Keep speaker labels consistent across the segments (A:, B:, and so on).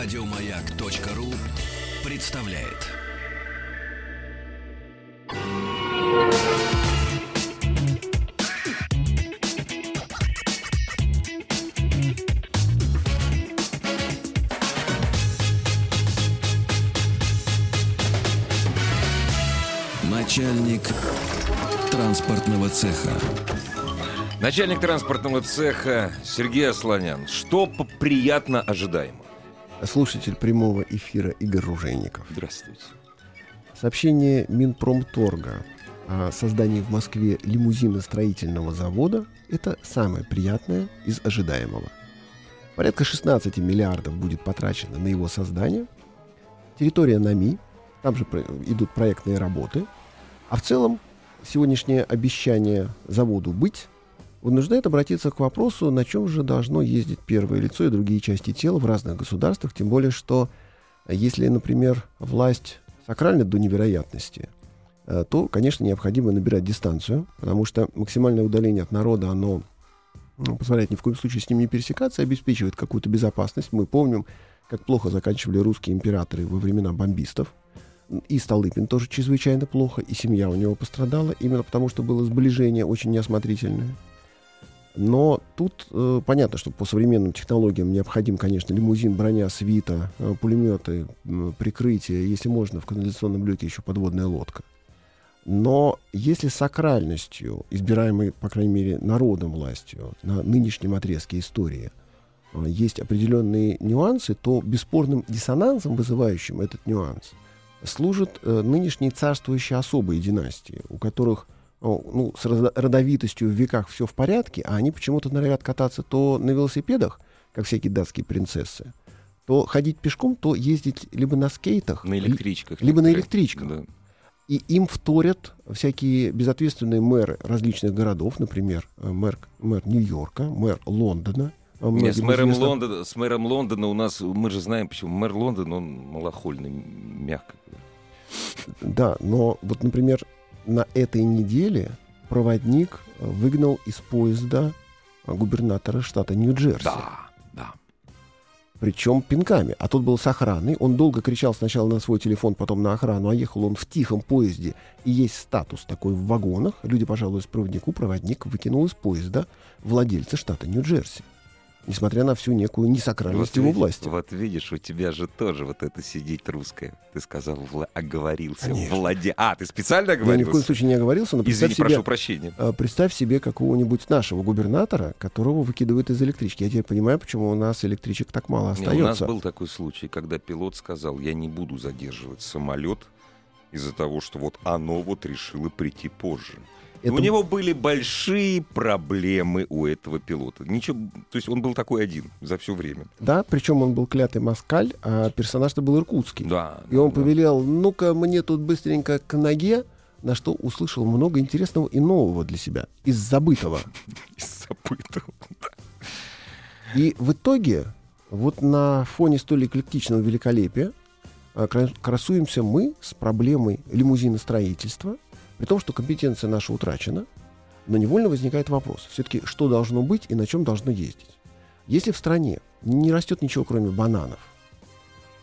A: Радиомаяк.ру представляет. Начальник транспортного цеха.
B: Начальник транспортного цеха Сергей Асланян. Что приятно ожидаемо?
C: Слушатель прямого эфира Игорь Ружейников.
B: Здравствуйте.
C: Сообщение Минпромторга о создании в Москве лимузино-строительного завода – это самое приятное из ожидаемого. Порядка 16 миллиардов будет потрачено на его создание. Территория НАМИ, там же идут проектные работы. А в целом сегодняшнее обещание заводу быть вынуждает обратиться к вопросу, на чем же должно ездить первое лицо и другие части тела в разных государствах, тем более что э, если, например, власть сакральна до невероятности, э, то, конечно, необходимо набирать дистанцию, потому что максимальное удаление от народа, оно ну, позволяет ни в коем случае с ним не пересекаться, обеспечивает какую-то безопасность. Мы помним, как плохо заканчивали русские императоры во времена бомбистов. И Столыпин тоже чрезвычайно плохо, и семья у него пострадала, именно потому что было сближение очень неосмотрительное. Но тут э, понятно, что по современным технологиям необходим, конечно, лимузин, броня, свита, э, пулеметы, м, прикрытие, если можно, в канализационном люке еще подводная лодка. Но если сакральностью, избираемой, по крайней мере, народом властью на нынешнем отрезке истории, э, есть определенные нюансы, то бесспорным диссонансом, вызывающим этот нюанс, служат э, нынешние царствующие особые династии, у которых ну, с родо- родовитостью в веках все в порядке, а они почему-то норовят кататься то на велосипедах, как всякие датские принцессы, то ходить пешком, то ездить либо на скейтах,
B: На электричках.
C: либо на электричках.
B: Да.
C: и им вторят всякие безответственные мэры различных городов, например, э, мэр, мэр Нью-Йорка, мэр Лондона. э,
B: Не,
C: многим
B: с, мэром
C: известно.
B: Лондона, с мэром Лондона у нас, мы же знаем, почему мэр Лондона, он малохольный, мягко. говоря.
C: Да, но вот, например, на этой неделе проводник э, выгнал из поезда э, губернатора штата Нью-Джерси.
B: Да, да.
C: Причем пинками. А тот был с охраной. Он долго кричал сначала на свой телефон, потом на охрану. А ехал он в тихом поезде. И есть статус такой в вагонах. Люди пожалуйста проводнику. Проводник выкинул из поезда владельца штата Нью-Джерси. Несмотря на всю некую несакральность его
B: видишь,
C: власти.
B: вот видишь, у тебя же тоже вот это сидит русское. Ты сказал, вла- оговорился.
C: Конечно.
B: Владе... А, ты специально
C: Я ни в
B: оговорился?
C: коем случае не оговорился, но
B: Извини,
C: представь себе,
B: прошу прощения.
C: э, представь себе какого-нибудь нашего губернатора, которого выкидывают из электрички. Я теперь понимаю, почему у нас электричек так мало
B: Не, у нас
C: остается.
B: был такой случай, когда пилот сказал, я не буду задерживать самолет из-за того, что вот оно вот решило прийти позже.
C: Это-
B: У него были большие проблемы у этого пилота. Ничего, то есть он был такой один за все время.
C: Да, причем он был клятый москаль, а персонаж-то был иркутский.
B: Да.
C: И он
B: да.
C: повелел, ну-ка мне тут быстренько к ноге, на что услышал много интересного и нового для себя, из забытого.
B: Из забытого.
C: И в итоге, вот на фоне столь эклектичного великолепия, а, кра- красуемся мы с проблемой лимузиностроительства, при том, что компетенция наша утрачена, но невольно возникает вопрос, все-таки что должно быть и на чем должно ездить. Если в стране не растет ничего, кроме бананов,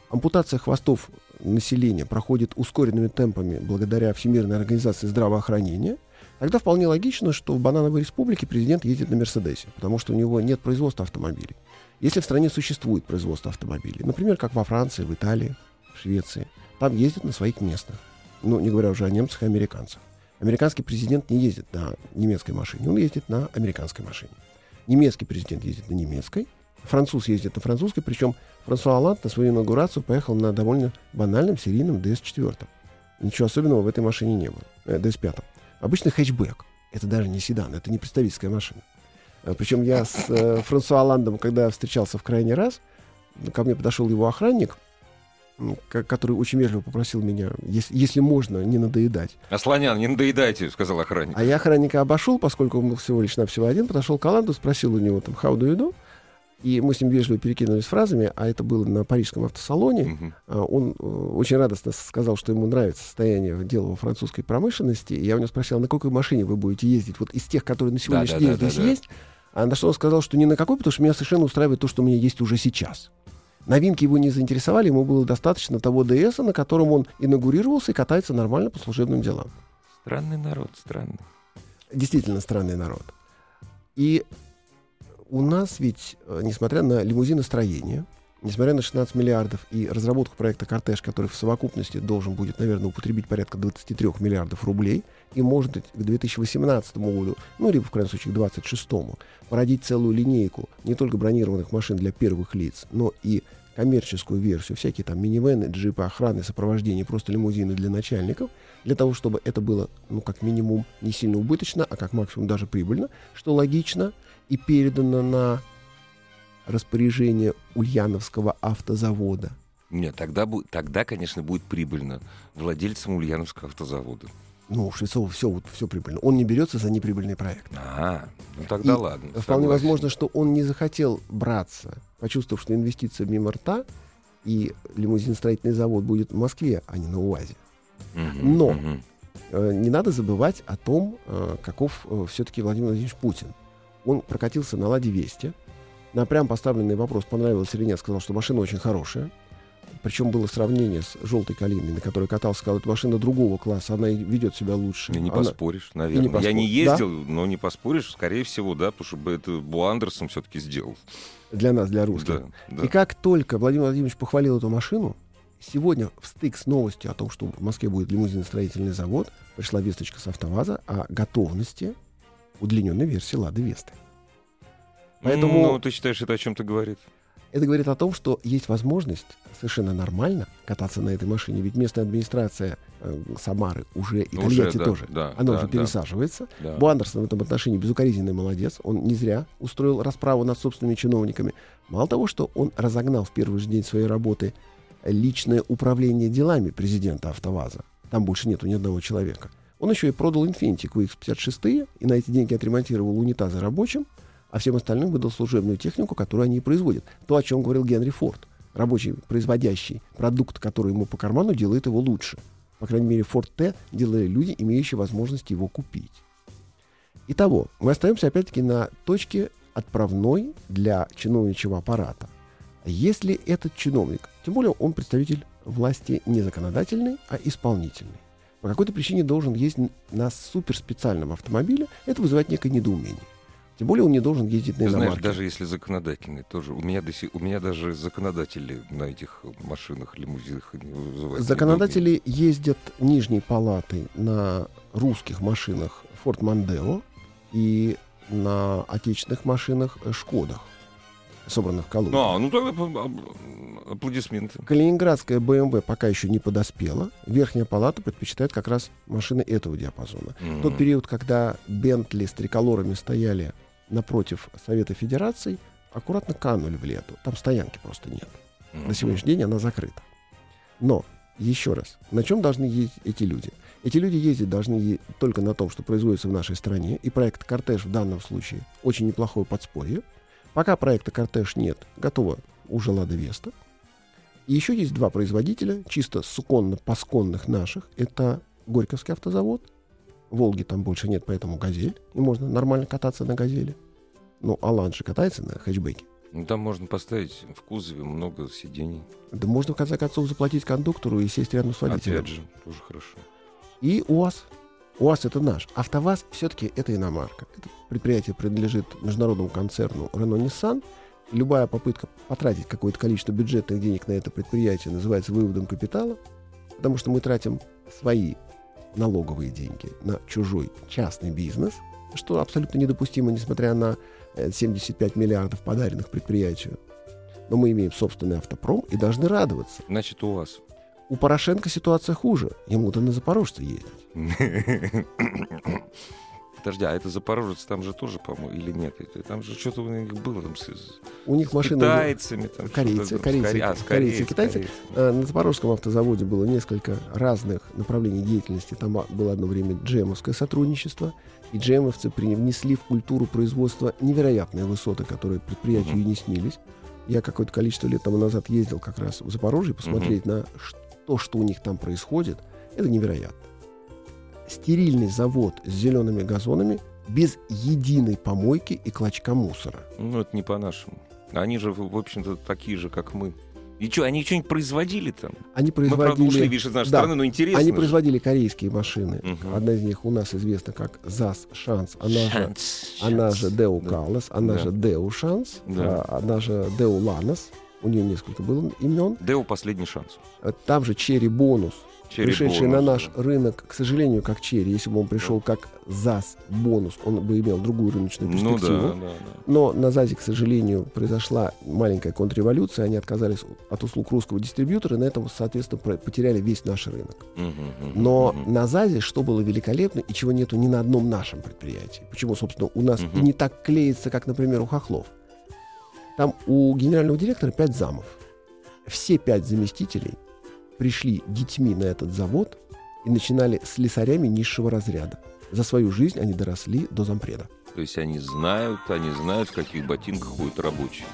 C: ампутация хвостов населения проходит ускоренными темпами благодаря Всемирной организации здравоохранения, тогда вполне логично, что в банановой республике президент ездит на Мерседесе, потому что у него нет производства автомобилей. Если в стране существует производство автомобилей, например, как во Франции, в Италии, в Швеции, там ездят на своих местных. Ну, не говоря уже о немцах и американцах. Американский президент не ездит на немецкой машине, он ездит на американской машине. Немецкий президент ездит на немецкой, француз ездит на французской, причем Франсуа Оланд на свою инаугурацию поехал на довольно банальном серийном DS4. Ничего особенного в этой машине не было. Э, DS5. Обычный хэтчбэк. Это даже не седан, это не представительская машина. Э, Причем я с э, Франсуа Оландом, когда встречался в крайний раз, ко мне подошел его охранник, который очень вежливо попросил меня, если, если можно, не надоедать.
B: Асланян, не надоедайте, сказал охранник.
C: А я охранника обошел, поскольку он был всего лишь навсего один, подошел к Оланду, спросил у него там «How do you do?» И мы с ним вежливо перекинулись фразами, а это было на парижском автосалоне. А, Он э, очень радостно сказал, что ему нравится состояние дела во французской промышленности. И я у него спросил, на какой машине вы будете ездить? Вот из тех, которые на сегодняшний день
B: Да-да-да-да-да.
C: здесь есть. А на что он сказал, что ни на какой, потому что меня совершенно устраивает то, что у меня есть уже сейчас. Новинки его не заинтересовали, ему было достаточно того ДС, на котором он инаугурировался и катается нормально по служебным делам.
B: Странный народ, странный.
C: Действительно странный народ. И у нас ведь, э, несмотря на лимузиностроение, несмотря на 16 миллиардов и разработку проекта «Кортеж», который в совокупности должен будет, наверное, употребить порядка 23 миллиардов рублей, и, может быть, к 2018 году, ну, либо, в крайнем случае, к 2026, породить целую линейку не только бронированных машин для первых лиц, но и коммерческую версию, всякие там минивены, джипы, охраны, сопровождение, просто лимузины для начальников, для того, чтобы это было, ну, как минимум, не сильно убыточно, а как максимум даже прибыльно, что логично, и передано на распоряжение Ульяновского автозавода.
B: Нет, тогда, тогда, конечно, будет прибыльно владельцам Ульяновского автозавода.
C: Ну, у Швецова все, вот, все прибыльно. Он не берется за неприбыльный проект.
B: А, ну тогда
C: И
B: ладно.
C: Вполне
B: согласен.
C: возможно, что он не захотел браться, почувствовав, что инвестиция мимо рта, и лимузиностроительный завод будет в Москве, а не на УАЗе.
B: Мгм,
C: Но-
B: мгм.
C: Э, Не надо забывать о том, э, каков все-таки Владимир Владимирович Путин. Он прокатился на «Ладе Весте». На прям поставленный вопрос, понравилось или нет, сказал, что машина очень хорошая. Причем было сравнение с «Желтой калиной», на которой катался, сказал, это машина другого класса, она ведет себя лучше.
B: И не
C: Она-
B: поспоришь, наверное.
C: поспор-
B: Я не
C: Да.
B: ездил, но не поспоришь, скорее всего, да, потому что это Бу Андерсон все-таки сделал.
C: Для нас, для русских.
B: Да, да.
C: И как только Владимир Владимирович похвалил эту машину, сегодня в стык с новостью о том, что в Москве будет лимузиностроительный завод, пришла весточка с АвтоВАЗа о готовности удлиненной версии «Лады Весты». Поэтому
B: Ну, ты считаешь, это о чем-то говорит?
C: это говорит о том, что есть возможность совершенно нормально кататься на этой машине. Ведь местная администрация э, Самары уже и Тольятти
B: да,
C: тоже,
B: да,
C: она
B: да,
C: уже
B: да.
C: пересаживается.
B: Да.
C: Бу Андерсон в этом отношении безукоризненный молодец. Он не зря устроил расправу над собственными чиновниками. Мало того, что он разогнал в первый же день своей работы личное управление делами президента АвтоВАЗа. Там больше нету ни одного человека. Он еще и продал Infiniti QX56 и на эти деньги отремонтировал унитазы рабочим, а всем остальным выдал служебную технику, которую они и производят. То, о чем говорил Генри Форд. Рабочий, производящий продукт, который ему по карману, делает его лучше. По крайней мере, Ford T делали люди, имеющие возможность его купить. Итого, мы остаемся опять-таки на точке отправной для чиновничьего аппарата. Если этот чиновник, тем более он представитель власти не законодательной, а исполнительной, по какой-то причине должен ездить на суперспециальном автомобиле, это вызывает некое недоумение. Тем более он не должен ездить на
B: Ты знаешь,
C: иномарке.
B: даже если законодательный тоже. У меня, до сих- у меня даже законодатели на этих машинах, лимузинах вызывают.
C: Законодатели ездят нижней палатой на русских машинах Ford Mondeo и на отечественных машинах э, Шкодах, собранных в Калуге.
B: А, ну тогда аплодисменты.
C: Калининградская BMW пока еще не подоспела. Верхняя палата предпочитает как раз машины этого диапазона.
B: Мгм.
C: Тот период, когда Бентли с триколорами стояли напротив Совета Федераций, аккуратно канули в лету. Там стоянки просто нет. На сегодняшний день она закрыта. Но, еще раз, на чем должны ездить эти люди? Эти люди ездить должны е- только на том, что производится в нашей стране, и проект «Кортеж» в данном случае очень неплохое подспорье. Пока проекта «Кортеж» нет, готова уже «Лада Веста». И еще есть два производителя, чисто суконно-пасконных наших. Это Горьковский автозавод. «Волги» там больше нет, поэтому «Газель». И можно нормально кататься на «Газели». Ну, Алан же катается на хэтчбеке.
B: Ну, там можно поставить в кузове много сидений.
C: Да можно, в конце концов, заплатить кондуктору и сесть рядом с водителем.
B: Опять же, тоже хорошо.
C: И УАЗ. УАЗ это наш. АвтоВАЗ все-таки это иномарка. Это предприятие принадлежит международному концерну Renault-Nissan. Любая попытка потратить какое-то количество бюджетных денег на это предприятие называется выводом капитала, потому что мы тратим свои налоговые деньги на чужой частный бизнес, что абсолютно недопустимо, несмотря на э, 75 миллиардов подаренных предприятию. Но мы имеем собственный автопром и должны радоваться.
B: Значит, у вас.
C: У Порошенко ситуация хуже. Ему-то на Запорожце ездить.
B: Подожди, а это Запорожец там же тоже, по-моему, или нет? Это- Там же что-то у них было там с, с
C: У них машины...
B: китайцами. Там
C: Корейцы,
B: там, с
C: корейцы,
B: коре- а, с
C: корейцы, китайцы.
B: корейцами.
C: Э, На Запорожском автозаводе было несколько разных направлений деятельности. Там а, было одно время джемовское сотрудничество. И джемовцы принесли в культуру производства невероятные высоты, которые предприятию
B: Мгм.
C: и не снились. Я какое-то количество лет тому назад ездил как раз в Запорожье посмотреть на ш- то, что у них там происходит. Это невероятно. Стерильный завод с зелеными газонами без единой помойки и клочка мусора.
B: Ну, это не по-нашему. Они же, в общем-то, такие же, как мы. И что, они что-нибудь производили там?
C: Они
B: Мы, правда,
C: производили...
B: ушли, видишь, из нашей
C: Да.
B: страны, но интересно
C: Они
B: же.
C: производили корейские машины.
B: Мгм.
C: Одна из них у нас известна как ЗАЗ Шанс, она же,
B: Шанс,
C: она
B: шанс.
C: же Деу
B: Да.
C: Калас, она
B: Да.
C: же Деу Шанс,
B: Да.
C: а, она же Деу Ланос. У нее несколько было имен.
B: Деу последний шанс.
C: Э, Там же Черри Бонус,
B: Черри
C: пришедший
B: бонус,
C: на наш
B: да.
C: рынок, к сожалению, как Черри. Если бы он пришел как ЗАЗ Бонус, он бы имел другую рыночную
B: Ну
C: перспективу.
B: да, да, да.
C: Но на ЗАЗе, к сожалению, произошла маленькая контрреволюция. Они отказались от услуг русского дистрибьютора, и на этом, соответственно, потеряли весь наш рынок.
B: Мгм, мгм,
C: Но
B: мгм.
C: на ЗАЗе что было великолепно и чего нету ни на одном нашем предприятии. Почему, собственно, у нас
B: Мгм.
C: и не так клеится, как, например, у Хохлов. Там у генерального директора пять замов. Все пять заместителей пришли детьми на этот завод и начинали с слесарями низшего разряда. За свою жизнь они доросли до зампреда.
B: То есть они знают, они знают, в каких ботинках ходят рабочие.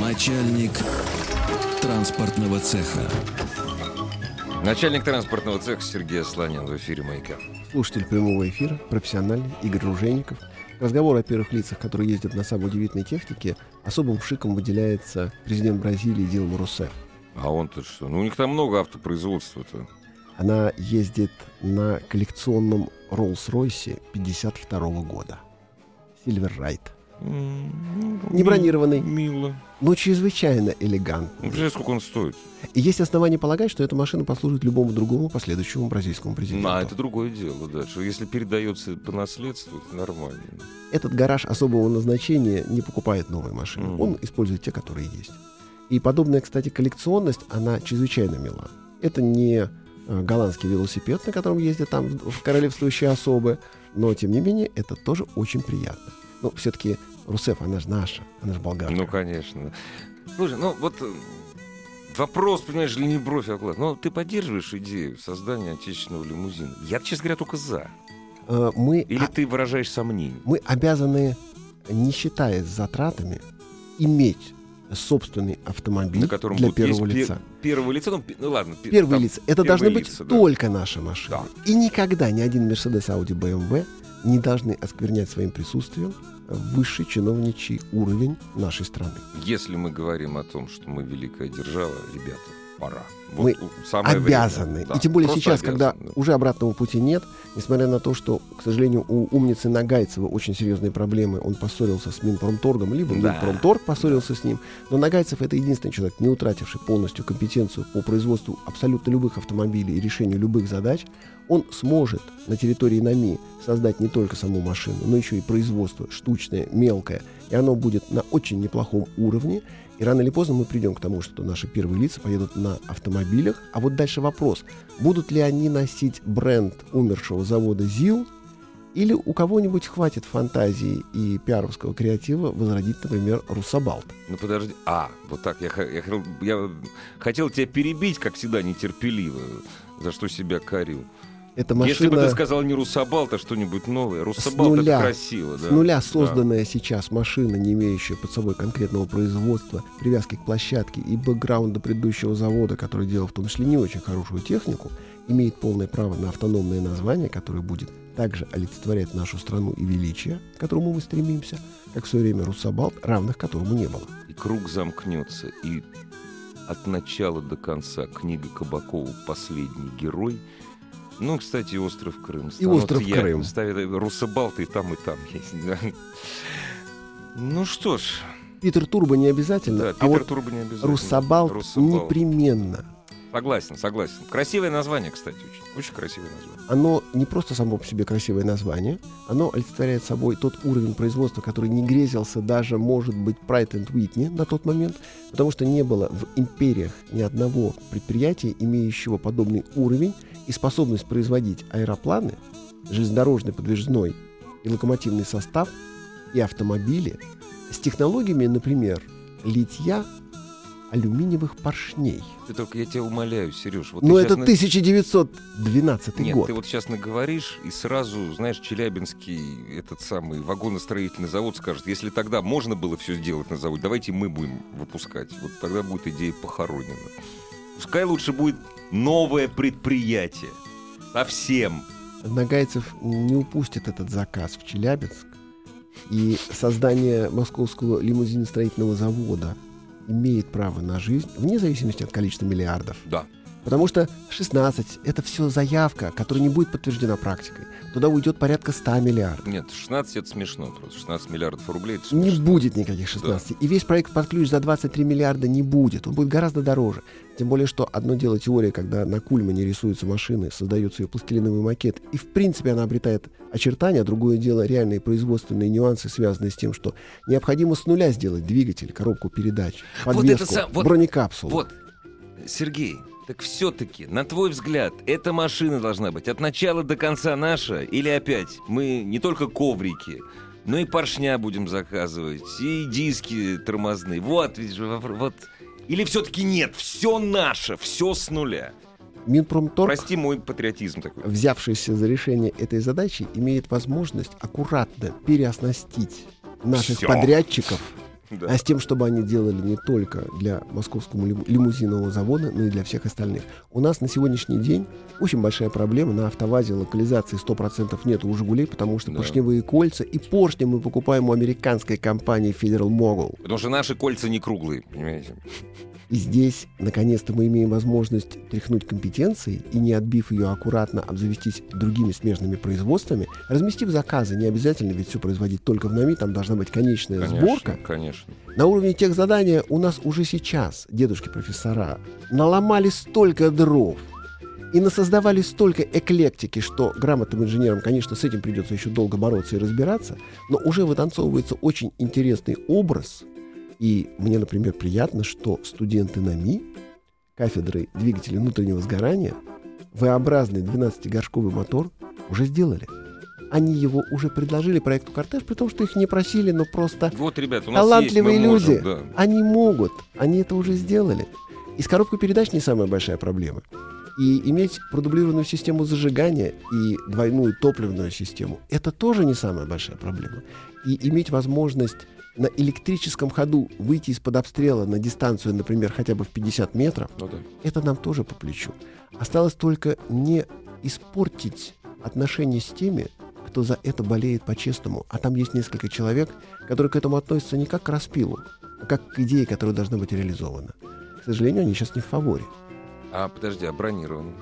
A: Начальник транспортного цеха.
B: Начальник транспортного цеха Сергей Асланян в эфире «Маяка».
C: Слушатель прямого эфира, профессиональный, Игорь Ружейников. Разговор о первых лицах, которые ездят на самой удивительной технике, особым шиком выделяется президент Бразилии Дилма Русеф.
B: А он-то что? Ну, у них там много автопроизводства-то.
C: Она ездит на коллекционном Роллс-Ройсе 52 года. Сильвер Райт. Не бронированный,
B: Мило.
C: но чрезвычайно
B: Ну,
C: элегантный.
B: представляешь, сколько он стоит?
C: И есть основания полагать, что эта машина послужит любому другому последующему бразильскому президенту.
B: А, это другое дело, да. Что если передается по наследству, это нормально.
C: Этот гараж особого назначения не покупает новые машины.
B: Мгм.
C: Он использует те, которые есть. И подобная, кстати, коллекционность, она чрезвычайно мила. Это не э, голландский велосипед, на котором ездят там королевствующие особы, но, тем не менее, это тоже очень приятно. Но все-таки Русеф, она же наша, она же болгарка.
B: Ну, конечно. Слушай, ну вот э, вопрос, понимаешь, ли не бровь, а глаз. Ну, ты поддерживаешь идею создания отечественного лимузина? Я, честно говоря, только за.
C: Э, мы,
B: Или
C: а-
B: ты выражаешь сомнение?
C: мы обязаны, не считаясь затратами, иметь собственный автомобиль
B: На котором
C: для
B: есть
C: первого
B: пе-
C: лица.
B: первого лица, ну, ну ладно. пи-
C: Первые
B: там
C: лица. Это должны быть
B: лица, да.
C: только наши машины.
B: Да.
C: И никогда ни один Mercedes, Audi, BMW не должны осквернять своим присутствием высший чиновничий уровень нашей страны.
B: Если мы говорим о том, что мы великая держава, ребята, пора.
C: Мы
B: у- самое
C: обязаны.
B: время. Да,
C: И тем более сейчас, когда
B: обязаны, да.
C: уже обратного пути нет, несмотря на то, что, к сожалению, у умницы Нагайцева очень серьезные проблемы. Он поссорился с Минпромторгом, либо
B: Да.
C: Минпромторг поссорился с ним. Но Нагайцев это единственный человек, не утративший полностью компетенцию по производству абсолютно любых автомобилей и решению любых задач. Он сможет на территории НАМИ создать не только саму машину, но еще и производство штучное, мелкое. И оно будет на очень неплохом уровне. И рано или поздно мы придем к тому, что наши первые лица поедут на автомобилях. А вот дальше вопрос. Будут ли они носить бренд умершего завода ЗИЛ? Или у кого-нибудь хватит фантазии и пиаровского креатива возродить, например, Руссобалт?
B: Ну подожди. А, вот так. Я, я, я хотел тебя перебить, как всегда, нетерпеливо, за что себя корил.
C: Это
B: Если бы ты
C: машина
B: сказал не Руссобалт, а что-нибудь новое. Руссобалт это красиво, да.
C: с нуля
B: Да.
C: созданная сейчас машина, не имеющая под собой конкретного производства, привязки к площадке и бэкграунда предыдущего завода, который делал в том числе не очень хорошую технику, имеет полное право на автономное название, которое будет также олицетворять нашу страну и величие, к которому мы стремимся, как в свое время Руссобалт, равных которому не было.
B: И круг замкнется, и от начала до конца книга Кабакова «Последний герой». Ну, кстати, и «Остров Крым».
C: И «Остров
B: я-
C: Крым».
B: Ставят Руссобалты и там, и там есть. да. Ну что ж,
C: Питер Турбо не обязательно,
B: да,
C: а
B: Питер
C: вот
B: Турбо не обязательно.
C: Руссобалт,
B: Руссобалт.
C: непременно.
B: Согласен, согласен. Красивое название, кстати, очень. Очень красивое название.
C: Оно не просто само по себе красивое название, оно олицетворяет собой тот уровень производства, который не грезился даже, может быть, Прайт and Whitney на тот момент, потому что не было в империях ни одного предприятия, имеющего подобный уровень и способность производить аэропланы, железнодорожный подвижной и локомотивный состав и автомобили с технологиями, например, литья алюминиевых поршней.
B: Ты только, я тебя умоляю, Сереж. Вот
C: Но
B: ты
C: это
B: на-
C: 1912
B: Нет,
C: год.
B: ты вот сейчас наговоришь, и сразу, знаешь, Челябинский, этот самый вагоностроительный завод скажет, если тогда можно было все сделать на заводе, давайте мы будем выпускать. Вот тогда будет идея похоронена. Пускай лучше будет новое предприятие. Совсем.
C: Нагайцев не упустит этот заказ в Челябинск. И создание московского лимузиностроительного завода имеет право на жизнь вне зависимости от количества миллиардов.
B: Да.
C: Потому что 16 — это все заявка, которая не будет подтверждена практикой. Туда уйдет порядка 100 миллиардов.
B: Нет, 16 это смешно просто. 16 миллиардов рублей это
C: Не
B: смешно.
C: будет никаких 16. И весь проект под ключ за 23 миллиарда не будет. Он будет гораздо дороже. Тем более, что одно дело теория, когда на Кульмане рисуются машины, создается ее пластилиновый макет, и в принципе она обретает очертания. Другое дело реальные производственные нюансы, связанные с тем, что необходимо с нуля сделать двигатель, коробку передач,
B: Вот
C: подвеску,
B: это сам- вот-
C: бронекапсулу.
B: Вот, Сергей, так все-таки, на твой взгляд, эта машина должна быть от начала до конца наша? Или опять мы не только коврики, но и поршня будем заказывать, и диски тормозные. Вот, вопро- вот. Или все-таки нет, все наше, все с нуля.
C: Минпромторг,
B: Прости мой патриотизм такой.
C: взявшийся за решение этой задачи, имеет возможность аккуратно переоснастить наших
B: Всё.
C: подрядчиков
B: Да.
C: а с тем, чтобы они делали не только для московского лим- лимузинового завода, но и для всех остальных. У нас на сегодняшний день очень большая проблема. На автовазе локализации 100% нет у «Жигулей», потому что
B: Да.
C: поршневые кольца и поршни мы покупаем у американской компании Federal Mogul.
B: Потому что наши кольца не круглые, понимаете?
C: И здесь, наконец-то, мы имеем возможность тряхнуть компетенцией и, не отбив ее аккуратно, обзавестись другими смежными производствами, разместив заказы. Не обязательно ведь все производить только в НАМИ, там должна быть конечная
B: Конечно,
C: сборка.
B: Конечно.
C: На уровне тех задания у нас уже сейчас дедушки-профессора наломали столько дров и насоздавали столько эклектики, что грамотным инженерам, конечно, с этим придется еще долго бороться и разбираться, но уже вытанцовывается очень интересный образ. И мне, например, приятно, что студенты НАМИ, кафедры двигателей внутреннего сгорания, V-образный 12-горшковый мотор уже сделали. Они его уже предложили проекту «Кортеж», при том, что их не просили, но просто
B: Вот, ребят, у нас
C: талантливые
B: есть, мы можем,
C: люди,
B: да.
C: они могут, они это уже сделали. И с коробкой передач не самая большая проблема. И иметь продублированную систему зажигания и двойную топливную систему – это тоже не самая большая проблема. И иметь возможность на электрическом ходу выйти из-под обстрела на дистанцию, например, хотя бы в 50 метров,
B: Ну да.
C: это нам тоже по плечу. Осталось только не испортить отношения с теми, кто за это болеет по-честному. А там есть несколько человек, которые к этому относятся не как к распилу, а как к идее, которая должна быть реализована. К сожалению, они сейчас не в фаворе.
B: А подожди, а бронирование?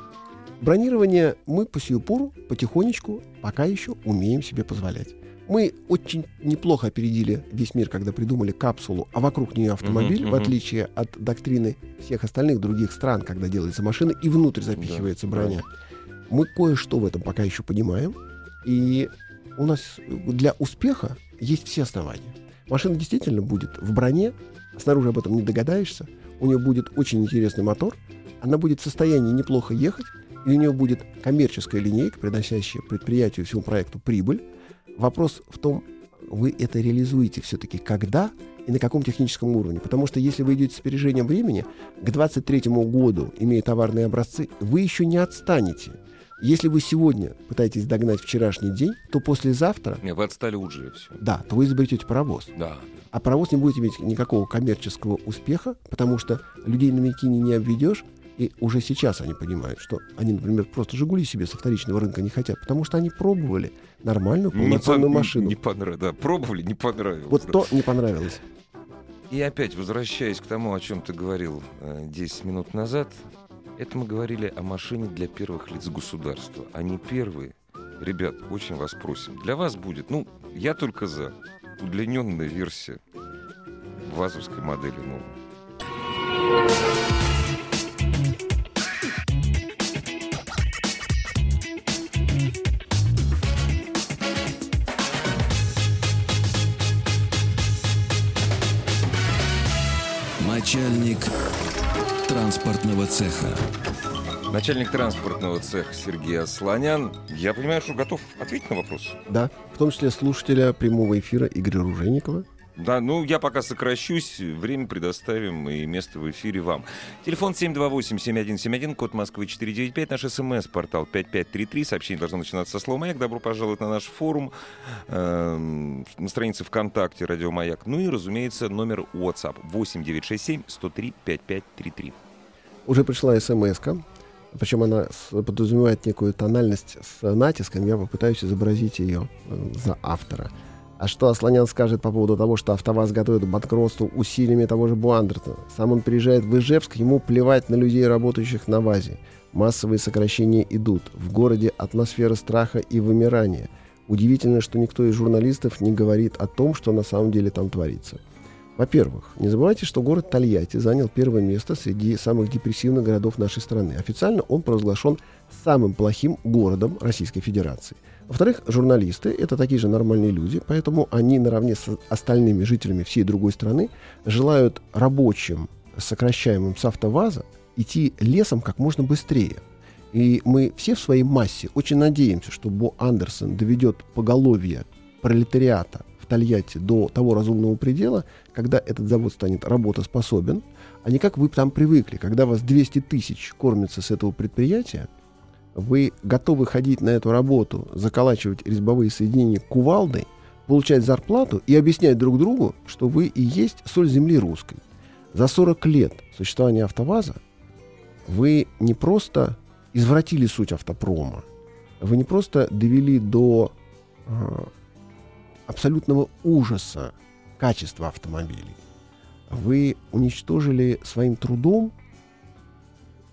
C: Бронирование мы по сию пору потихонечку пока еще умеем себе позволять. Мы очень неплохо опередили весь мир, когда придумали капсулу, а вокруг нее автомобиль,
B: Мгм,
C: в
B: мгм.
C: отличие от доктрины всех остальных других стран, когда делается машина и внутрь запихивается
B: Да,
C: броня. Мы кое-что в этом пока еще понимаем, и у нас для успеха есть все основания. Машина действительно будет в броне, снаружи об этом не догадаешься, у нее будет очень интересный мотор, она будет в состоянии неплохо ехать, и у нее будет коммерческая линейка, приносящая предприятию всему проекту прибыль. Вопрос в том, вы это реализуете все-таки когда и на каком техническом уровне. Потому что если вы идете с опережением времени, к 2023 году, имея товарные образцы, вы еще не отстанете. Если вы сегодня пытаетесь догнать вчерашний день, то послезавтра,
B: Не, вы отстали уже все.
C: да, то вы изобретете паровоз.
B: Да.
C: А паровоз не будет иметь никакого коммерческого успеха, потому что людей на Микине не обведешь, и уже сейчас они понимают, что они, например, просто «Жигули» себе со вторичного рынка не хотят, потому что они пробовали нормальную полноценную
B: пон-
C: машину.
B: Не понравилось. Да, пробовали, не понравилось.
C: Вот
B: да.
C: то не понравилось.
B: И опять, возвращаясь к тому, о чем ты говорил э, 10 минут назад, это мы говорили о машине для первых лиц государства, а не первые. Ребят, очень вас просим. Для вас будет, ну, я только за. Удлиненная версия вазовской модели новой.
A: Начальник транспортного цеха.
B: Начальник транспортного цеха Сергей Асланян. Я понимаю, что готов ответить на вопрос.
C: Да, в том числе слушателя прямого эфира Игоря Руженикова.
B: Да, ну я пока сокращусь, время предоставим и место в эфире вам. Телефон 728-7171, код Москвы 495, наш смс-портал 5533. Сообщение должно начинаться со слова «Маяк». Добро пожаловать на наш форум эм, на странице ВКонтакте «Радио Маяк». Ну и, разумеется, номер WhatsApp 8967 103 5533.
C: Уже пришла смс причем она подразумевает некую тональность с натиском. Я попытаюсь изобразить ее э, за автора. А что Асланян скажет по поводу того, что АвтоВАЗ готовит к банкротству усилиями того же Буандерта? Сам он приезжает в Ижевск, ему плевать на людей, работающих на ВАЗе. Массовые сокращения идут. В городе атмосфера страха и вымирания. Удивительно, что никто из журналистов не говорит о том, что на самом деле там творится. Во-первых, не забывайте, что город Тольятти занял первое место среди самых депрессивных городов нашей страны. Официально он провозглашен самым плохим городом Российской Федерации. Во-вторых, журналисты — это такие же нормальные люди, поэтому они наравне с остальными жителями всей другой страны желают рабочим, сокращаемым с автоваза, идти лесом как можно быстрее. И мы все в своей массе очень надеемся, что Бо Андерсон доведет поголовье пролетариата в Тольятти до того разумного предела, когда этот завод станет работоспособен, а не как вы там привыкли, когда вас 200 тысяч кормятся с этого предприятия, вы готовы ходить на эту работу, заколачивать резьбовые соединения кувалдой, получать зарплату и объяснять друг другу, что вы и есть соль земли русской. За 40 лет существования АвтоВАЗа вы не просто извратили суть автопрома, вы не просто довели до а, абсолютного ужаса качества автомобилей. Вы уничтожили своим трудом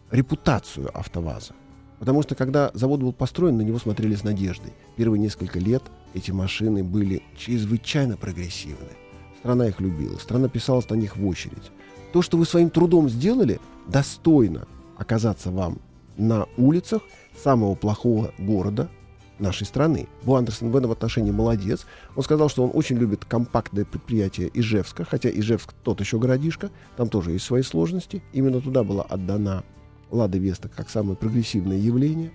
C: репутацию АвтоВАЗа. Потому что когда завод был построен, на него смотрели с надеждой. Первые несколько лет эти машины были чрезвычайно прогрессивны. Страна их любила, страна писалась на них в очередь. То, что вы своим трудом сделали, достойно оказаться вам на улицах самого плохого города нашей страны. Бу Андерсон в этом отношении молодец. Он сказал, что он очень любит компактное предприятие Ижевска, хотя Ижевск тот еще городишко, там тоже есть свои сложности. Именно туда была отдана Лада Веста как самое прогрессивное явление.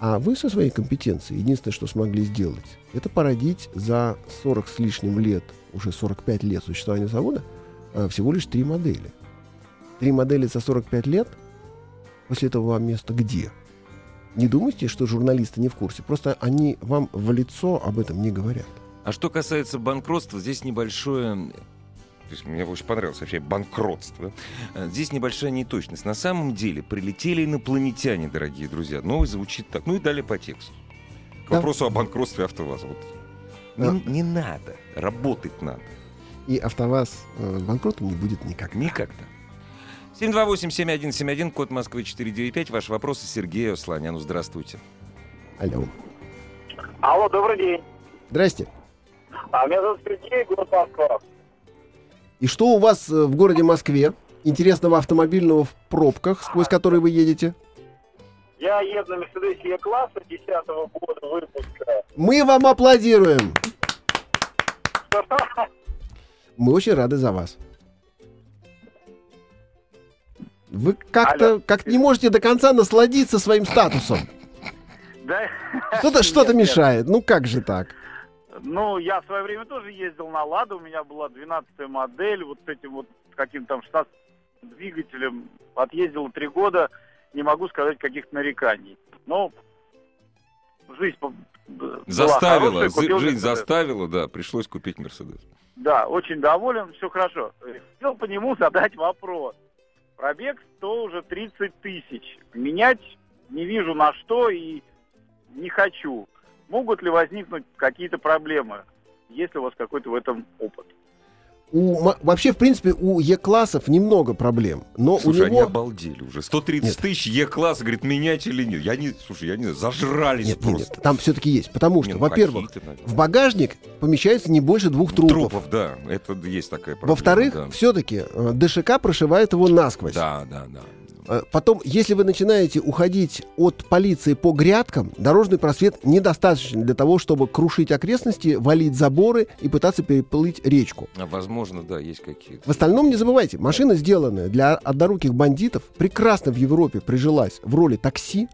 C: А вы со своей компетенцией единственное, что смогли сделать, это породить за 40 с лишним лет, уже 45 лет существования завода, а, всего лишь три модели. Три модели за 45 лет, после этого вам место где? Не думайте, что журналисты не в курсе. Просто они вам в лицо об этом не говорят.
B: А что касается банкротства, здесь небольшое то есть мне очень понравилось вообще банкротство. Э, здесь небольшая неточность. На самом деле прилетели инопланетяне, дорогие друзья. Новость звучит так. Ну и далее по тексту. К да. вопросу о банкротстве АвтоВАЗа. Вот. Да. Не, не надо. Работать надо.
C: И АвтоВАЗ э, банкротом не будет никогда.
B: Никогда. 728-7171, код Москвы 495. Ваш вопрос Сергею Слоняну. Здравствуйте.
C: Алло.
D: Алло, добрый день.
C: Здрасте.
D: А меня зовут Сергей, город Москва.
C: И что у вас э, в городе Москве интересного автомобильного в пробках, сквозь которые вы едете?
D: Я еду на Мерседесе Е-класса 10 -го года выпуска.
C: Мы вам аплодируем. Мы очень рады за вас. Вы как-то как не можете до конца насладиться своим статусом.
D: Да?
C: Что-то что мешает. Ну как же так?
D: Ну, я в свое время тоже ездил на Ладу, у меня была 12-я модель, вот с этим вот каким-то там 16 двигателем, отъездил три года, не могу сказать каких-то нареканий. Но жизнь
B: заставила, хорошая, жизнь Мерседес. заставила, да, пришлось купить Мерседес.
D: Да, очень доволен, все хорошо. Хотел по нему задать вопрос. Пробег 100 уже 30 тысяч. Менять не вижу на что и не хочу. Могут ли возникнуть какие-то проблемы, если у вас какой-то в этом опыт?
C: У, вообще, в принципе, у Е-классов немного проблем. Но
B: слушай,
C: у него...
B: они обалдели уже. 130 нет. тысяч Е-класс, говорит, менять или нет. Я не, слушай, я не знаю, зажрались
C: нет,
B: просто.
C: Нет, нет, там все-таки есть. Потому что, ну, во-первых, в багажник помещается не больше двух трупов. Трупов,
B: да, это есть такая проблема.
C: Во-вторых,
B: да.
C: все-таки э, ДШК прошивает его насквозь.
B: Да, да, да.
C: Э, потом, если вы начинаете уходить от полиции по грядкам, дорожный просвет недостаточно для того, чтобы крушить окрестности, валить заборы и пытаться переплыть речку.
B: А возможно, да, есть какие-то.
C: В остальном не забывайте, машина, сделанная для одноруких бандитов, прекрасно в Европе прижилась в роли такси.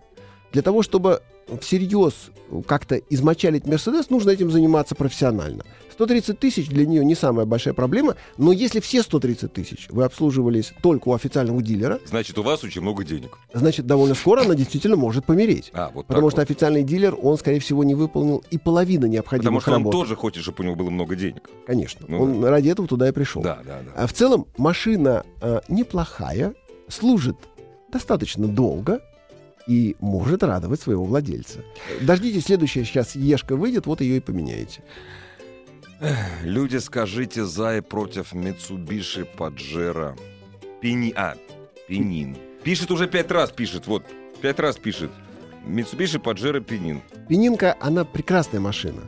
C: Для того, чтобы всерьез как-то измочалить Мерседес, нужно этим заниматься профессионально. 130 тысяч для нее не самая большая проблема, но если все 130 тысяч вы обслуживались только у официального дилера...
B: Значит, у вас очень много денег.
C: Значит, довольно скоро она действительно может помереть.
B: А, вот
C: потому что
B: вот.
C: официальный дилер, он, скорее всего, не выполнил и половину необходимых
B: Потому что
C: работ.
B: он тоже хочет, чтобы у него было много денег.
C: Конечно. Ну, он да. ради этого туда и пришел.
B: Да, да, да.
C: А в целом машина э, неплохая, служит достаточно долго и может радовать своего владельца. Дождитесь, следующая сейчас Ешка выйдет, вот ее и поменяете.
B: Люди, скажите за и против Mitsubishi Pajero. Пени... А, Пенин. Пишет уже пять раз, пишет, вот, пять раз пишет. Mitsubishi Pajero Пенин.
C: Пенинка, она прекрасная машина.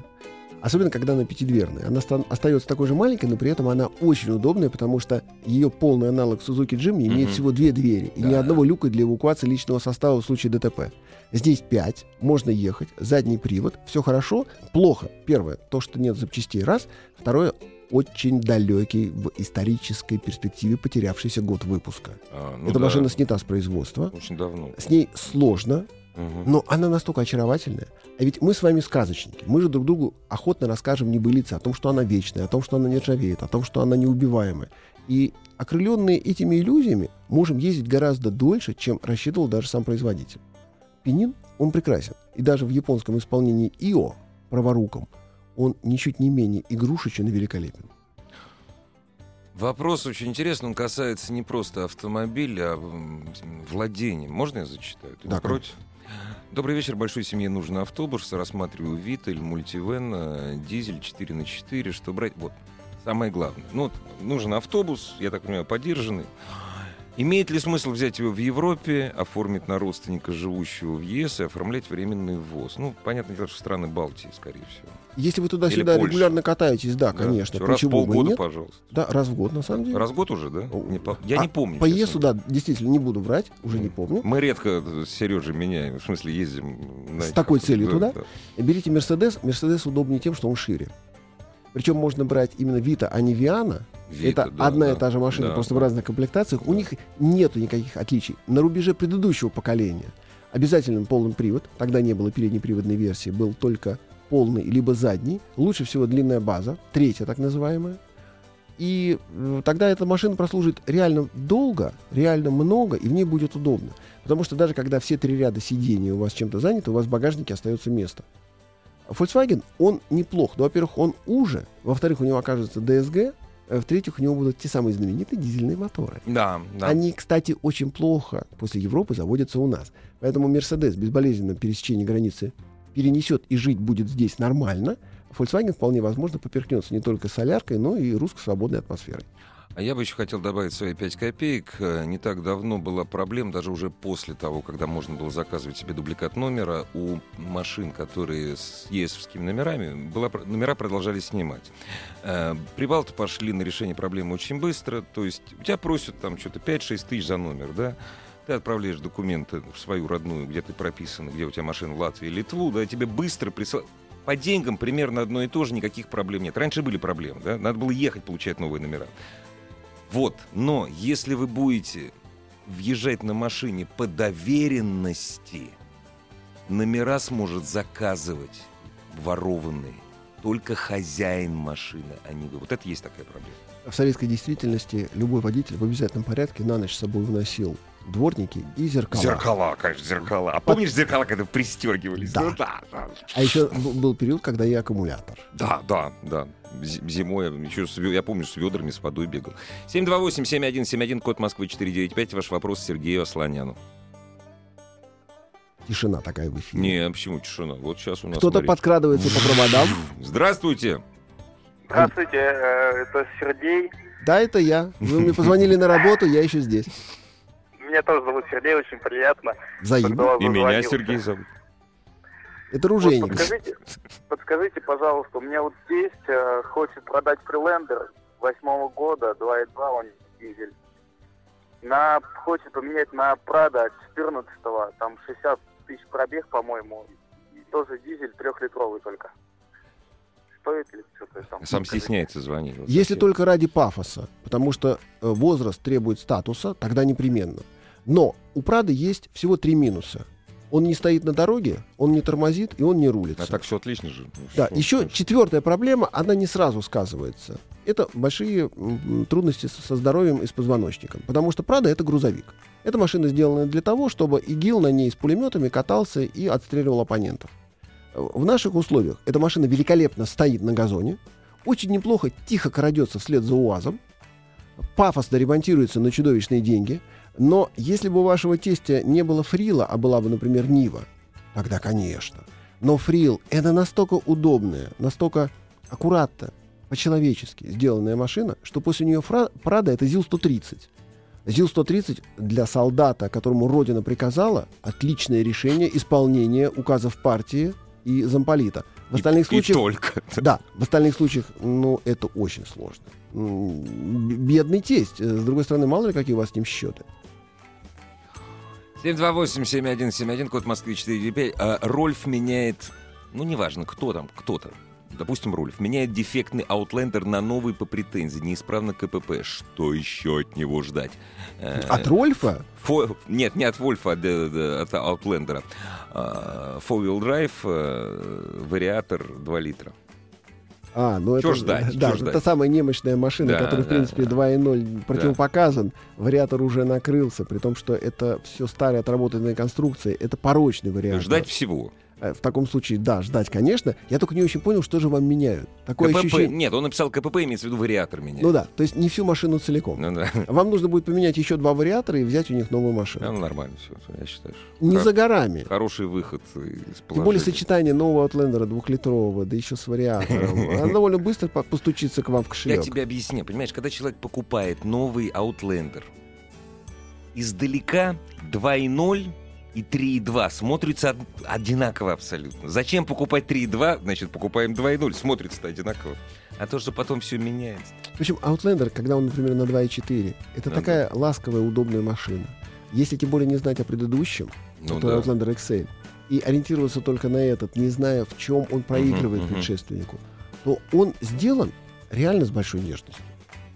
C: Особенно, когда она пятидверная. Она ста- остается такой же маленькой, но при этом она очень удобная, потому что ее полный аналог Suzuki Jimny имеет
B: Мгм.
C: всего две двери и ни одного люка для эвакуации личного состава в случае ДТП. Здесь пять, можно ехать, задний привод, все хорошо. Плохо. Первое, то, что нет запчастей, раз. Второе, очень далекий в исторической перспективе потерявшийся год выпуска.
B: А, ну
C: Эта
B: да,
C: машина снята с производства.
B: Очень давно.
C: С ней сложно,
B: Мгм.
C: но она настолько очаровательная. А ведь мы с вами сказочники. Мы же друг другу охотно расскажем небылицы о том, что она вечная, о том, что она не ржавеет, о том, что она неубиваемая. И окрыленные этими иллюзиями можем ездить гораздо дольше, чем рассчитывал даже сам производитель. Пенин, он прекрасен. И даже в японском исполнении ИО, праворуком, он ничуть не менее игрушечен и великолепен.
B: Вопрос очень интересный, он касается не просто автомобиля, а владения. Можно я зачитаю? Ты
C: Да,
B: против? Добрый вечер. Большой семье нужен автобус. Рассматриваю Виталь, мультивен, э, дизель 4 на 4 Что брать? Вот, самое главное. Ну, вот, нужен автобус, я так понимаю, поддержанный. Имеет ли смысл взять его в Европе, оформить на родственника, живущего в ЕС, и оформлять временный ввоз? Ну, понятно дело, что страны Балтии, скорее всего.
C: Если вы туда-сюда регулярно катаетесь, да, конечно,
B: Всё, раз в полгода,
C: нет?
B: пожалуйста.
C: Да, раз в год, на самом деле.
B: Раз в год уже, да? Не по- Я
C: А
B: не помню.
C: По. ЕСу, да, действительно, не буду врать, уже не помню.
B: Мы редко с Сережей меняем, в смысле ездим на
C: С такой целью
B: да,
C: туда?
B: да.
C: Берите Мерседес. Мерседес удобнее тем, что он шире. Причем можно брать именно Вита, а не Виана.
B: Вита,
C: Это
B: да,
C: одна
B: да.
C: и та же машина,
B: Да,
C: просто
B: да.
C: в разных комплектациях. У них нету никаких отличий. На рубеже предыдущего поколения обязательно полный привод. Тогда не было переднеприводной версии, был только полный либо задний. Лучше всего длинная база, третья так называемая. И э, тогда эта машина прослужит реально долго, реально много, и в ней будет удобно. Потому что даже когда все три ряда сидений у вас чем-то заняты, у вас в багажнике остается место. Volkswagen, он неплох. Ну, во-первых, он уже. Во-вторых, у него окажется DSG. э, В-третьих, у него будут те самые знаменитые дизельные моторы.
B: Да, да.
C: Они, кстати, очень плохо после Европы заводятся у нас. Поэтому Мерседес безболезненно пересечение границы перенесет и жить будет здесь нормально. Volkswagen вполне возможно поперхнется не только соляркой, но и русской свободной атмосферой.
B: А я бы еще хотел добавить свои 5 копеек. Э, Не так давно была проблема, даже уже после того, когда можно было заказывать себе дубликат номера, у машин, которые с ЕСовскими номерами, была, номера продолжали снимать. Э, Прибалты пошли на решение проблемы очень быстро, то есть у тебя просят там что-то 5-6 тысяч за номер, да? Ты отправляешь документы в свою родную, где ты прописан, где у тебя машина в Латвии, Литву, да, тебе быстро присылают. По деньгам примерно одно и то же, никаких проблем нет. Раньше были проблемы, да? Надо было ехать получать новые номера. Вот, но если вы будете въезжать на машине по доверенности, номера сможет заказывать ворованные только хозяин машины, а не вы. Вот это есть такая проблема.
C: В советской действительности любой водитель в обязательном порядке на ночь с собой уносил дворники и зеркала.
B: Зеркала, конечно, зеркала. А помнишь зеркала, когда пристегивались?
C: Да.
B: Ну да, да.
C: А еще был период, когда и аккумулятор.
B: Да, да, да. Зимой еще, с ве- я помню, с ведрами, с водой бегал. 728-7171, код Москвы 495. Ваш вопрос Сергею Асланяну.
C: Тишина такая в эфире.
B: Не, почему тишина? Вот сейчас у нас...
C: Кто-то
B: смотрите.
C: подкрадывается по проводам.
B: Здравствуйте.
D: Здравствуйте, э, это Сергей.
C: Да, это я. Вы мне позвонили на работу, я еще здесь.
D: Меня тоже зовут Сергей, очень приятно.
C: Взаимно.
B: И меня. Сергей зовут.
C: Это
D: Вот
C: ружейник.
D: подскажите, подскажите, пожалуйста, у меня вот тесть э, хочет продать фрилендер восьмого года, 2.2 он дизель. На, хочет поменять на Прада 14 там 60 тысяч пробег, по-моему. И тоже дизель трехлитровый только. Стоит ли что-то там?
B: Сам
D: Скажите.
B: стесняется звонить. Вот
C: Если
B: совсем.
C: только ради пафоса, потому что э, возраст требует статуса, тогда непременно. Но у Прады есть всего три минуса. Он не стоит на дороге, он не тормозит и он не рулится.
B: А так все отлично же. Ну,
C: Да,
B: что,
C: еще
B: конечно.
C: четвертая проблема, она не сразу сказывается. Это большие трудности со здоровьем и с позвоночником. Потому что Прада это грузовик. Эта машина сделана для того, чтобы ИГИЛ на ней с пулеметами катался и отстреливал оппонентов. В наших условиях эта машина великолепно стоит на газоне, очень неплохо тихо крадется вслед за УАЗом, пафосно ремонтируется на чудовищные деньги. Но если бы у вашего тестя не было фрила, а была бы, например, Нива, тогда, конечно. Но фрил — это настолько удобная, настолько аккуратно, по-человечески сделанная машина, что после нее фра- Прада — это ЗИЛ-130. ЗИЛ-130 для солдата, которому Родина приказала, отличное решение исполнения указов партии и замполита. В остальных
B: и,
C: случаях...
B: И только.
C: Да, в остальных случаях, ну, это очень сложно. Бедный тесть. С другой стороны, мало ли какие у вас с ним счеты.
B: 728-7171, код Москвы 495. А, Рольф меняет, ну, неважно, кто там, кто-то. Допустим, Рольф меняет дефектный Outlander на новый по претензии, неисправно КПП. Что еще от него ждать?
C: Э, от Рольфа?
B: Фо... Нет, не от Вольфа, а от Outlander. Four-wheel drive, э, вариатор 2 литра.
C: А, ну
B: Чё
C: это,
B: ждать?
C: Да,
B: Чё ждать?
C: это самая немощная машина,
B: Да,
C: которая, в
B: да,
C: принципе,
B: да.
C: 2.0 противопоказан. Вариатор уже накрылся, при том, что это все старые отработанные конструкции. Это порочный вариатор.
B: Ждать всего.
C: Э, В таком случае, да, ждать, конечно. Я только не очень понял, что же вам меняют. Такое
B: КПП,
C: ощущение...
B: нет, он написал КПП, имеется в виду вариатор меняет.
C: Ну да, то есть не всю машину целиком.
B: Ну да.
C: Вам нужно будет поменять еще два вариатора и взять у них новую машину.
B: Ну, нормально все, я считаю. что
C: Не
B: хор-
C: за горами.
B: Хороший выход из
C: Тем более сочетание нового Outlander двухлитрового, да еще с вариатором. Она довольно быстро по- постучится к вам в
B: Я
C: кошелек.
B: тебе объясню. Понимаешь, когда человек покупает новый Outlander, издалека 2.0 и 3.2 смотрятся од- одинаково абсолютно. Зачем покупать 3.2? Значит, покупаем 2.0. Смотрится-то одинаково. А то, что потом все меняется.
C: Причем Outlander, когда он, например, на 2.4, это
B: Ну
C: такая ласковая, удобная машина. Если тем более не знать о предыдущем,
B: Ну
C: который
B: да.
C: Outlander XL, и ориентироваться только на этот, не зная, в чем он проигрывает
B: мгм.
C: предшественнику, то он сделан реально с большой нежностью.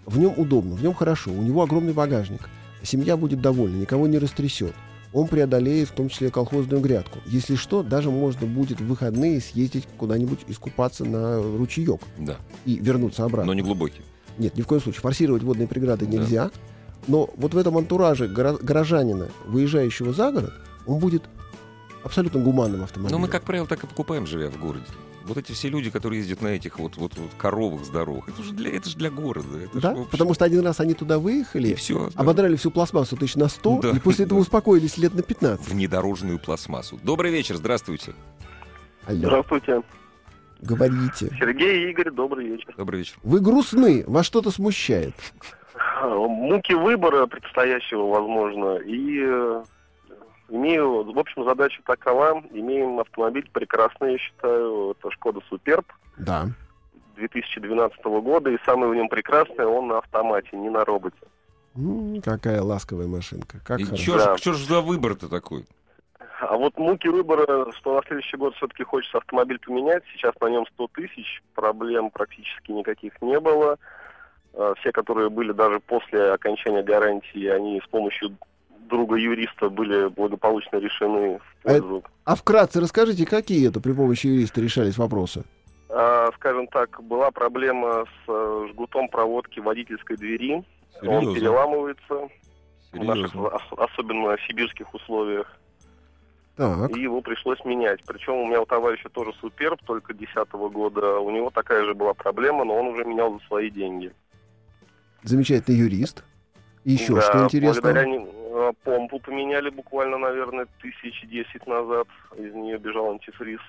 C: В нем удобно, в нем хорошо, у него огромный багажник. Семья будет довольна, никого не растрясет. Он преодолеет в том числе колхозную грядку. Если что, даже можно будет в выходные съездить куда-нибудь искупаться на ручеек
B: Да,
C: и вернуться обратно.
B: но не глубокий.
C: Нет, ни в коем случае. Форсировать водные преграды
B: Да.
C: нельзя. Но вот в этом антураже горо- горожанина, выезжающего за город, он будет абсолютно гуманным
B: Но
C: автомобилем.
B: Ну, мы, как правило, так и покупаем, живя в городе. Вот эти все люди, которые ездят на этих вот, вот, вот коровах здоровых, это же для, это же для города. Это
C: Да?
B: ж, в общем,
C: Потому что один раз они туда выехали,
B: и все.
C: ободрали всю пластмассу тысяч на 100,
B: Да,
C: и после этого
B: да.
C: успокоились лет на 15.
B: Внедорожную пластмассу. Добрый вечер, здравствуйте.
C: Алло,
E: Здравствуйте.
C: говорите.
E: Сергей и Игорь, добрый вечер.
B: Добрый вечер.
C: Вы грустны, вас что-то смущает.
E: Муки выбора предстоящего, возможно, и э, имею, в общем, задача такова. Имеем автомобиль прекрасный, я считаю, это Шкода Суперб
C: Да.
E: 2012 года, и самое в нем прекрасное, он на автомате, не на роботе.
C: М, какая ласковая машинка. Как
B: И чё
E: Да.
B: ж, чё ж за выбор-то такой?
E: А вот муки выбора, что на следующий год все-таки хочется автомобиль поменять. Сейчас на нем 100 тысяч, проблем практически никаких не было. А, Все, которые были даже после окончания гарантии, они с помощью друга юриста были благополучно решены в
C: А
E: пользу.
C: А вкратце расскажите, какие это при помощи юриста решались вопросы?
E: А, скажем так, была проблема с э, жгутом проводки водительской двери. Он
B: Серьезно?
E: переламывается в наших
B: Серьезно?
E: ос- особенно сибирских условиях.
C: Так.
E: И его пришлось менять. Причем у меня у товарища тоже суперб, только 2010 года. У него такая же была проблема, но он уже менял за свои деньги.
C: Замечательный юрист. Еще
E: Да,
C: что интересно?
E: Благодаря помпу поменяли буквально, наверное, тысяч десять назад. Из нее бежал антифриз.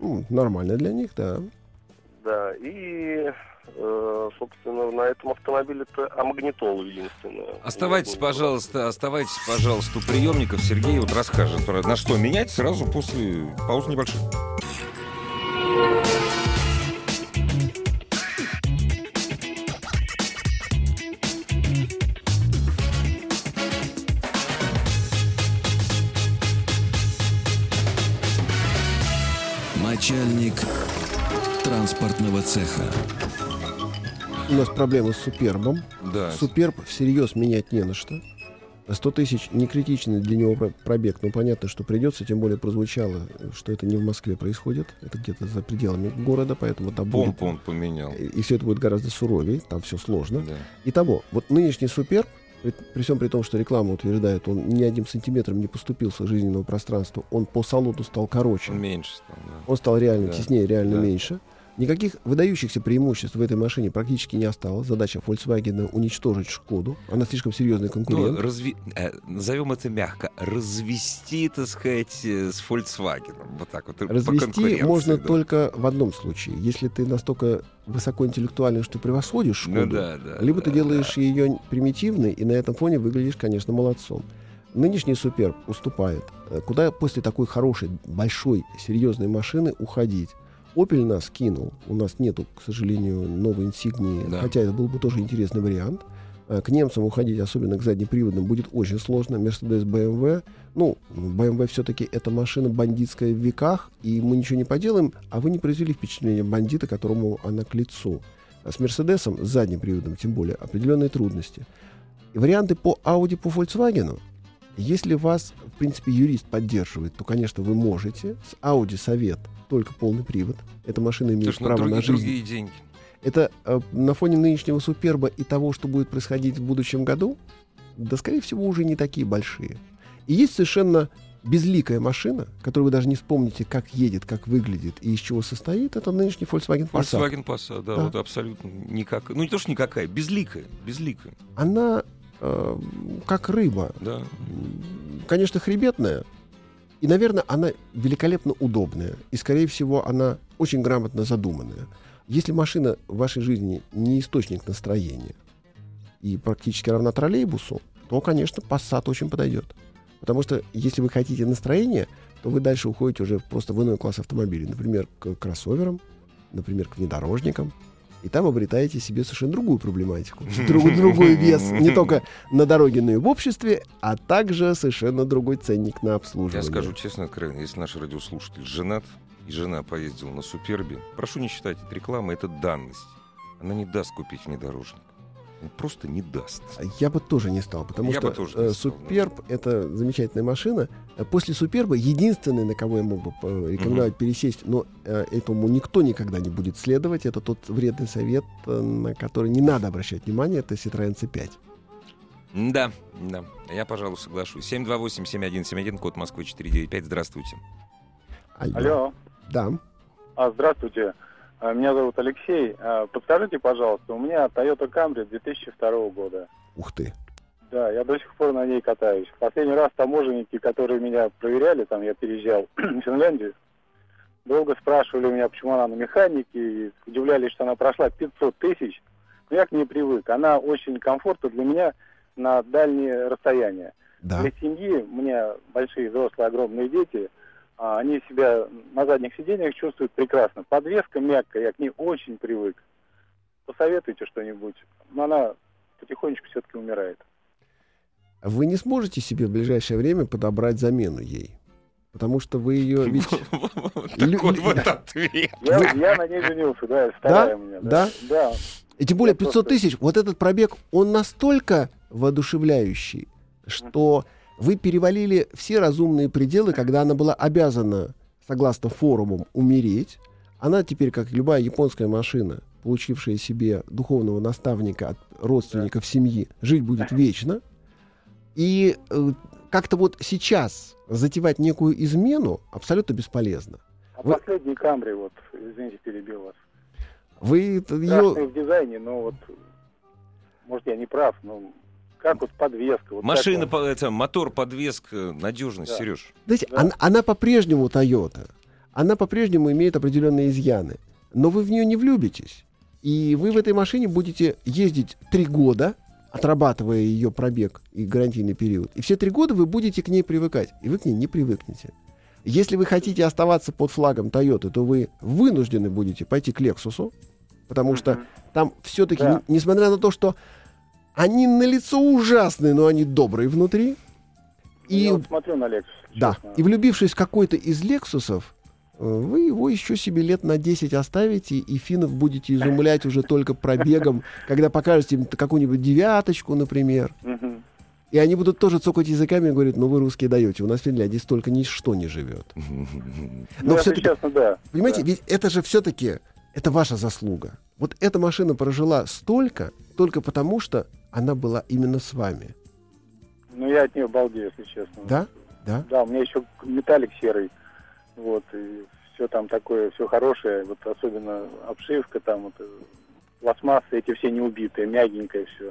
C: М, Нормально для них, да.
E: Да, и, э, собственно, на этом автомобиле это амагнитола единственное.
B: Оставайтесь, пожалуйста, оставайтесь, пожалуйста, у приемников. Сергей вот расскажет, про- на что менять сразу после пауз небольших.
A: Начальник транспортного цеха.
C: У нас проблемы с супербом.
B: Да.
C: Суперб всерьез менять не на что. 100 тысяч не критичный для него про- пробег, но понятно, что придется, тем более прозвучало, что это не в Москве происходит, это где-то за пределами города, поэтому там будет...
B: Помпу он поменял.
C: И все это будет гораздо суровее, там все сложно.
B: Да.
C: Итого, вот нынешний Суперб, при, всем при том, что реклама утверждает, он ни одним сантиметром не поступился жизненного пространства, он по салону стал короче,
B: Он меньше стал, да.
C: он стал реально
B: Да.
C: теснее, реально
B: Да.
C: меньше. Никаких выдающихся преимуществ в этой машине практически не осталось. Задача Volkswagen уничтожить Шкоду. Она слишком серьезный конкурент.
B: Ну, разви... э, назовем это мягко. Развести, так сказать, э, с Volkswagen. Вот так вот.
C: Развести можно
B: да.
C: только в одном случае. Если ты настолько высокоинтеллектуальный, что превосходишь Шкоду,
B: Ну да, да.
C: либо ты
B: да,
C: делаешь ее примитивной, и на этом фоне выглядишь, конечно, молодцом. Нынешний Суперб уступает. Э, Куда после такой хорошей, большой, серьезной машины уходить? Opel нас кинул. У нас нету, к сожалению, новой инсигнии,
B: Да.
C: хотя это был бы тоже интересный вариант. Э, К немцам уходить, особенно к заднеприводным, будет очень сложно. Mercedes, BMW. Ну, BMW все-таки это машина бандитская в веках, и мы ничего не поделаем, а вы не произвели впечатление бандита, которому она к лицу. А с Мерседесом, с задним приводом тем более, определенные трудности. И варианты по Audi, по Volkswagen. Если вас, в принципе, юрист поддерживает, то, конечно, вы можете. С Audi совет только полный привод. Эта машина имеет
B: Слушай, ну,
C: право
B: другие,
C: на жизнь.
B: другие деньги.
C: Это э, на фоне нынешнего суперба и того, что будет происходить в будущем году, да, скорее всего, уже не такие большие. И есть совершенно безликая машина, которую вы даже не вспомните, как едет, как выглядит и из чего состоит. Это нынешний Volkswagen Passat.
B: Volkswagen Passat, да,
C: Да.
B: вот абсолютно никак. Ну, не то, что никакая, безликая, безликая,
C: Она э, как рыба.
B: да.
C: Конечно, хребетная. И, наверное, она великолепно удобная. И, скорее всего, она очень грамотно задуманная. Если машина в вашей жизни не источник настроения и практически равна троллейбусу, то, конечно, Passat очень подойдет. Потому что если вы хотите настроение, то вы дальше уходите уже просто в иной класс автомобилей. Например, к кроссоверам, например, к внедорожникам. И там обретаете себе совершенно другую проблематику. Друг- другой вес не только на дороге, но и в обществе, а также совершенно другой ценник на обслуживание.
B: Я скажу честно, откровенно, если наш радиослушатель женат, и жена поездила на Супербе, прошу не считать это рекламой, это данность. Она не даст купить внедорожник. Он просто не даст.
C: Я бы тоже не стал, потому
B: Я
C: что
B: бы тоже
C: э,
B: стал,
C: Суперб это замечательная машина. Э, После Суперба единственный, на кого я мог бы э, рекомендовать пересесть, но этому никто никогда не будет следовать, это тот вредный совет, на который не надо обращать внимание, это Citroёn C5.
B: Да, да. Я, пожалуй, соглашусь. 728-7171, код Москвы 495. Здравствуйте.
C: Алло.
F: Алло.
C: Да.
F: А, здравствуйте. А, Меня зовут Алексей. А, Подскажите, пожалуйста, у меня Toyota Camry 2002 года.
C: Ух ты.
F: Да, я до сих пор на ней катаюсь. Последний раз таможенники, которые меня проверяли, там я переезжал в Финляндию, долго спрашивали меня, почему она на механике, и удивлялись, что она прошла 500 тысяч. Но я к ней привык. Она очень комфортна для меня на дальние расстояния.
C: Да.
F: Для семьи, у меня большие взрослые огромные дети, они себя на задних сиденьях чувствуют прекрасно. Подвеска мягкая, я к ней очень привык. Посоветуйте что-нибудь. Но она потихонечку все-таки умирает.
C: Вы не сможете себе в ближайшее время подобрать замену ей. Потому что вы ее ведь...
B: Такой вот ответ.
F: Я, я на ней женился, да, вторая у меня.
C: Да?
F: Да.
C: И тем более
F: Я
C: 500
F: просто-
C: тысяч, вот этот пробег, он настолько воодушевляющий, что вы перевалили все разумные пределы, когда она была обязана, согласно форумам, умереть. Она теперь, как любая японская машина, получившая себе духовного наставника от родственников семьи, жить будет вечно. И э, как-то вот сейчас затевать некую измену абсолютно бесполезно.
F: А
C: Вы-
F: последний Камри, вот, извините, перебил вас.
C: Вы ее...
F: В дизайне, но вот, может, я не прав, но как вот подвеска. Вот
B: Машина, по- это, мотор, подвеска, надежность,
F: Да.
B: Сереж.
C: Знаете,
F: Да.
C: она, она по-прежнему Toyota. Она по-прежнему имеет определенные изъяны. Но вы в нее не влюбитесь. И вы в этой машине будете ездить три года, отрабатывая ее пробег и гарантийный период. И все три года вы будете к ней привыкать. И вы к ней не привыкнете. Если вы хотите оставаться под флагом Toyota, то вы вынуждены будете пойти к Lexus, потому что там все-таки,
F: Да.
C: несмотря на то, что они на лицо ужасные, но они добрые внутри. И
F: Я вот смотрю на Lexus,
C: да.
F: честно.
C: И влюбившись в какой-то из Лексусов, э, вы его еще себе лет на 10 оставите, и финнов будете изумлять уже только пробегом, когда покажете им какую-нибудь девяточку, например. И они будут тоже цокать языками и говорить, ну вы русские даете, у нас в Финляндии столько ничто не живет.
F: Ну,
C: Но все-таки,
F: да.
C: понимаете,
F: Да.
C: ведь это же все-таки, это ваша заслуга. Вот эта машина прожила столько, только потому что она была именно с вами.
F: Ну, я от нее балдею, если честно.
C: Да? Да?
F: Да, у меня еще металлик серый. Вот, и все там такое, все хорошее, вот особенно обшивка, там вот, пластмассы эти все не убитые, мягенькое все.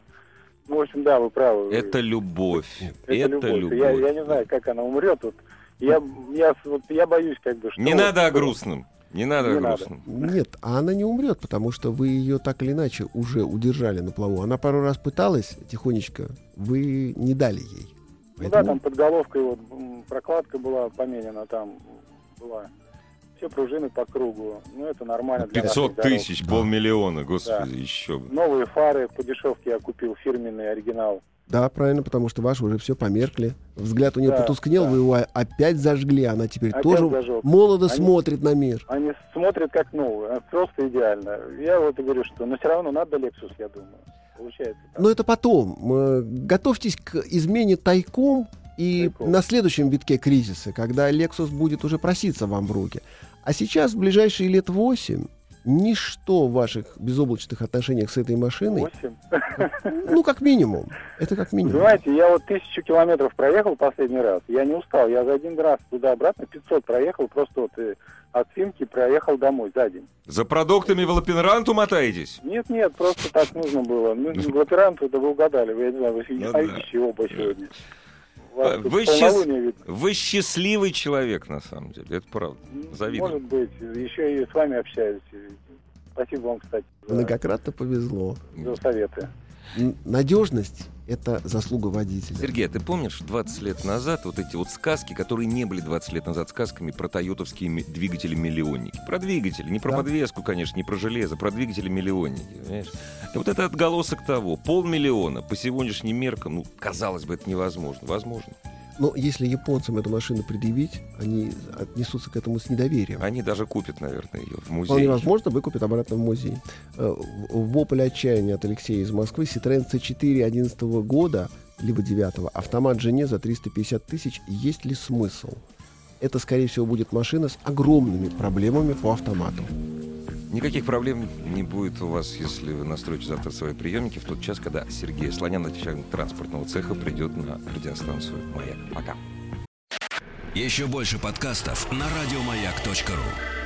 F: Ну, в общем, да, вы правы.
B: Это любовь.
F: Это,
B: Это
F: любовь.
B: любовь.
F: Я, я не знаю, как она умрет. Вот, я, я, вот, я боюсь, как бы, что...
B: Не
F: вот,
B: надо о грустном. Не надо
F: Не
B: о
F: надо.
C: Нет, а она не умрет, потому что вы ее так или иначе уже удержали на плаву. Она пару раз пыталась тихонечко, вы не дали ей.
F: Ну да,
C: Поэтому-
F: там под головкой вот прокладка была поменена, там была все пружины по кругу. Ну, это нормально для
B: 500
F: наших дорог.
B: тысяч,
C: Да.
B: полмиллиона, господи, еще бы.
F: Новые фары по дешевке я купил, фирменный оригинал.
C: Да, правильно, потому что ваши уже все померкли. Взгляд у нее
F: Да,
C: потускнел,
F: да.
C: вы его опять зажгли, она теперь
F: Опять
C: тоже
F: зажег.
C: молодо
F: Они-
C: смотрит на мир.
F: Они смотрят как новые, а просто идеально. Я вот и говорю, что, но все равно надо Lexus, я думаю. Получается так.
C: Но это потом. Э, Готовьтесь к измене тайком и
F: Тайком.
C: на следующем витке кризиса, когда Lexus будет уже проситься вам в руки. А сейчас, в ближайшие лет 8, ничто в ваших безоблачных отношениях с этой машиной,
F: Восемь.
C: ну, как минимум, это как минимум.
F: Понимаете, я вот тысячу километров проехал последний раз. Я не устал. Я за один раз туда-обратно 500 проехал. Просто вот э, от Финки проехал домой за день.
B: За продуктами в Лапенранту мотаетесь?
F: Нет, нет, просто так нужно было. Ну, в операнту, да вы угадали. Вы, я не знаю, вы
B: Ну
F: ясновидящие оба сегодня. Тут
B: Вы
F: ведь.
B: Вы счастливый человек, на самом деле, это правда. Завидую.
F: Может быть. Еще и с вами общаюсь. Спасибо вам, кстати, за,
C: Многократно повезло.
F: за советы.
C: Надежность — это заслуга водителя.
B: Сергей, а ты помнишь 20 лет назад вот эти вот сказки, которые не были 20 лет назад сказками про тойотовские ми- двигатели-миллионники? Про двигатели, не про
C: Да.
B: подвеску, конечно, не про железо, про двигатели-миллионники, понимаешь? И вот это отголосок того, полмиллиона по сегодняшним меркам, ну, казалось бы, это невозможно. Возможно.
C: Но если японцам эту машину предъявить, они отнесутся к этому с недоверием.
B: Они даже купят, наверное, ее в
C: Вполне
B: музее.
C: возможно, выкупят обратно в музей. Э, Вопль отчаяния от Алексея из Москвы. Citroёn C4 11 года, либо 9 автомат жене за 350 тысяч. Есть ли смысл? Это, скорее всего, будет машина с огромными проблемами по автомату.
B: Никаких проблем не будет у вас, если вы настроите завтра свои приемники в тот час, когда Сергей Слонян, начальник транспортного цеха, придет на радиостанцию «Маяк». Пока.
A: Еще больше подкастов на радиомаяк.ру.